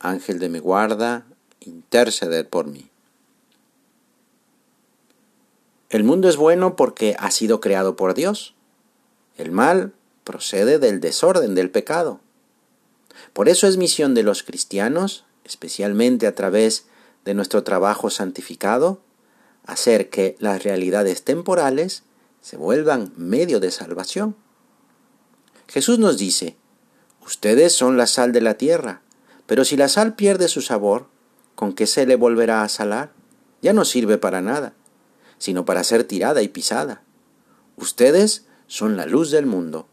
Ángel de mi guarda, interceder por mí. El mundo es bueno porque ha sido creado por Dios. El mal procede del desorden, del pecado. Por eso es misión de los cristianos, especialmente a través de nuestro trabajo santificado, hacer que las realidades temporales se vuelvan medio de salvación. Jesús nos dice, ustedes son la sal de la tierra, pero si la sal pierde su sabor, ¿con qué se le volverá a salar? Ya no sirve para nada, sino para ser tirada y pisada. Ustedes son la luz del mundo.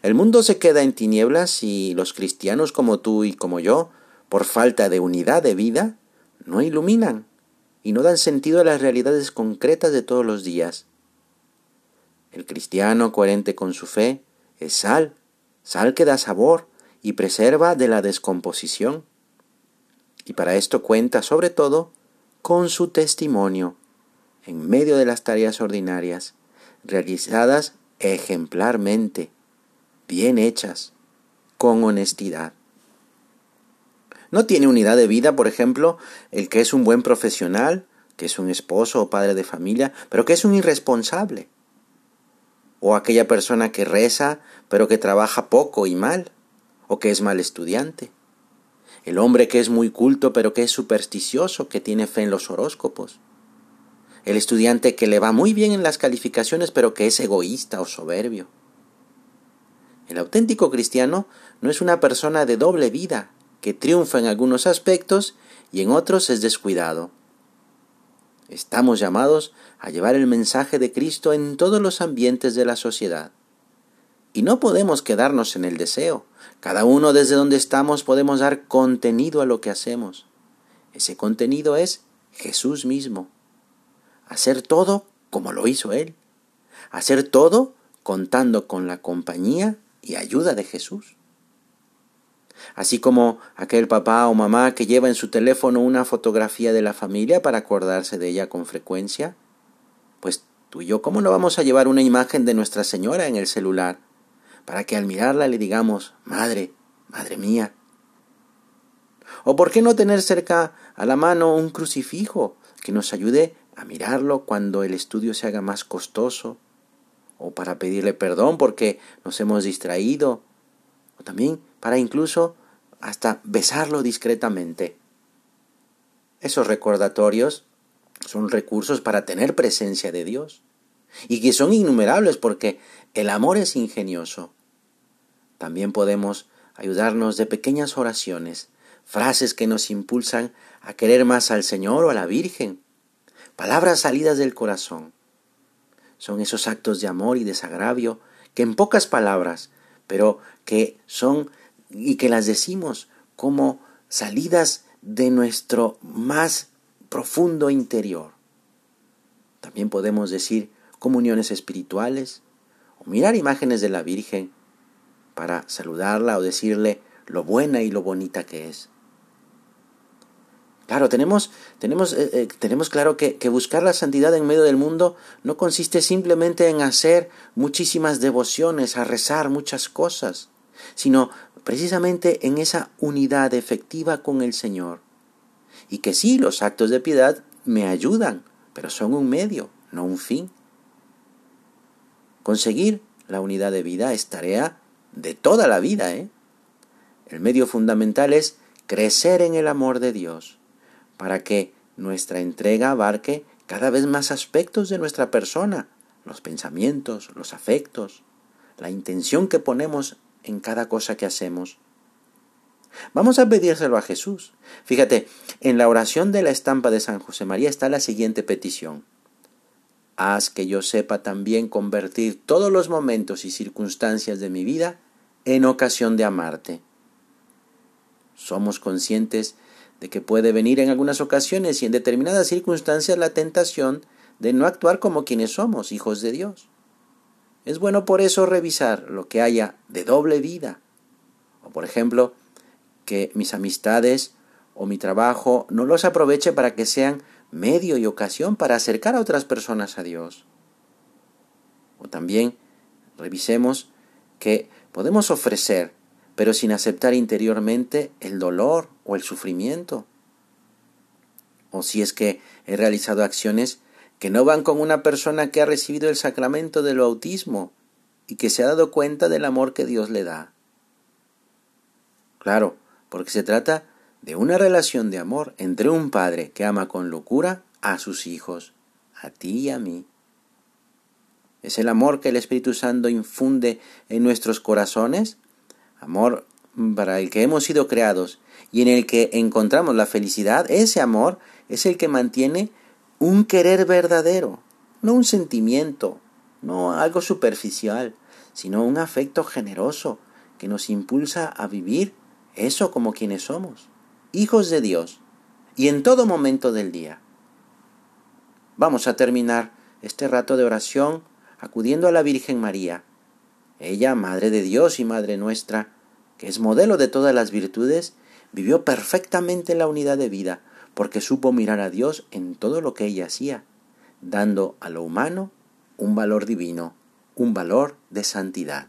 El mundo se queda en tinieblas y los cristianos como tú y como yo, por falta de unidad de vida, no iluminan y no dan sentido a las realidades concretas de todos los días. El cristiano coherente con su fe es sal, sal que da sabor, y preserva de la descomposición. Y para esto cuenta sobre todo con su testimonio en medio de las tareas ordinarias, realizadas ejemplarmente, bien hechas, con honestidad. No tiene unidad de vida, por ejemplo, el que es un buen profesional, que es un esposo o padre de familia, pero que es un irresponsable. O aquella persona que reza, pero que trabaja poco y mal o que es mal estudiante. El hombre que es muy culto pero que es supersticioso, que tiene fe en los horóscopos. El estudiante que le va muy bien en las calificaciones pero que es egoísta o soberbio. El auténtico cristiano no es una persona de doble vida, que triunfa en algunos aspectos y en otros es descuidado. Estamos llamados a llevar el mensaje de Cristo en todos los ambientes de la sociedad. Y no podemos quedarnos en el deseo. Cada uno desde donde estamos podemos dar contenido a lo que hacemos. Ese contenido es Jesús mismo. Hacer todo como lo hizo Él. Hacer todo contando con la compañía y ayuda de Jesús. Así como aquel papá o mamá que lleva en su teléfono una fotografía de la familia para acordarse de ella con frecuencia, pues tú y yo, ¿cómo no vamos a llevar una imagen de Nuestra Señora en el celular? Para que al mirarla le digamos, Madre, Madre mía. ¿O por qué no tener cerca a la mano un crucifijo que nos ayude a mirarlo cuando el estudio se haga más costoso? ¿O para pedirle perdón porque nos hemos distraído? ¿O también para incluso hasta besarlo discretamente? Esos recordatorios son recursos para tener presencia de Dios y que son innumerables porque el amor es ingenioso. También podemos ayudarnos de pequeñas oraciones, frases que nos impulsan a querer más al Señor o a la Virgen, palabras salidas del corazón. Son esos actos de amor y desagravio que en pocas palabras, pero que son y que las decimos como salidas de nuestro más profundo interior. También podemos decir comuniones espirituales, o mirar imágenes de la Virgen para saludarla o decirle lo buena y lo bonita que es. Claro, tenemos, tenemos, eh, eh, tenemos claro que, que, buscar la santidad en medio del mundo no consiste simplemente en hacer muchísimas devociones, a rezar muchas cosas, sino precisamente en esa unidad efectiva con el Señor. Y que sí, los actos de piedad me ayudan, pero son un medio, no un fin. Conseguir la unidad de vida es tarea de toda la vida. ¿eh? El medio fundamental es crecer en el amor de Dios, para que nuestra entrega abarque cada vez más aspectos de nuestra persona, los pensamientos, los afectos, la intención que ponemos en cada cosa que hacemos. Vamos a pedírselo a Jesús. Fíjate, en la oración de la estampa de San José María está la siguiente petición. Haz que yo sepa también convertir todos los momentos y circunstancias de mi vida en ocasión de amarte. somos conscientes de que puede venir en algunas ocasiones y en determinadas circunstancias la tentación de no actuar como quienes somos, hijos de Dios. Es bueno por eso revisar lo que haya de doble vida. O por ejemplo, que mis amistades o mi trabajo no los aproveche para que sean medio y ocasión para acercar a otras personas a Dios. O también revisemos que podemos ofrecer, pero sin aceptar interiormente el dolor o el sufrimiento. O si es que he realizado acciones que no van con una persona que ha recibido el sacramento del bautismo y que se ha dado cuenta del amor que Dios le da. Claro, porque se trata de una relación de amor entre un padre que ama con locura a sus hijos, a ti y a mí. Es el amor que el Espíritu Santo infunde en nuestros corazones, amor para el que hemos sido creados y en el que encontramos la felicidad. Ese amor es el que mantiene un querer verdadero, no un sentimiento, no algo superficial, sino un afecto generoso que nos impulsa a vivir eso como quienes somos hijos de Dios, y en todo momento del día. Vamos a terminar este rato de oración acudiendo a la Virgen María, ella, Madre de Dios y Madre nuestra, que es modelo de todas las virtudes, vivió perfectamente la unidad de vida, porque supo mirar a Dios en todo lo que ella hacía, dando a lo humano un valor divino, un valor de santidad.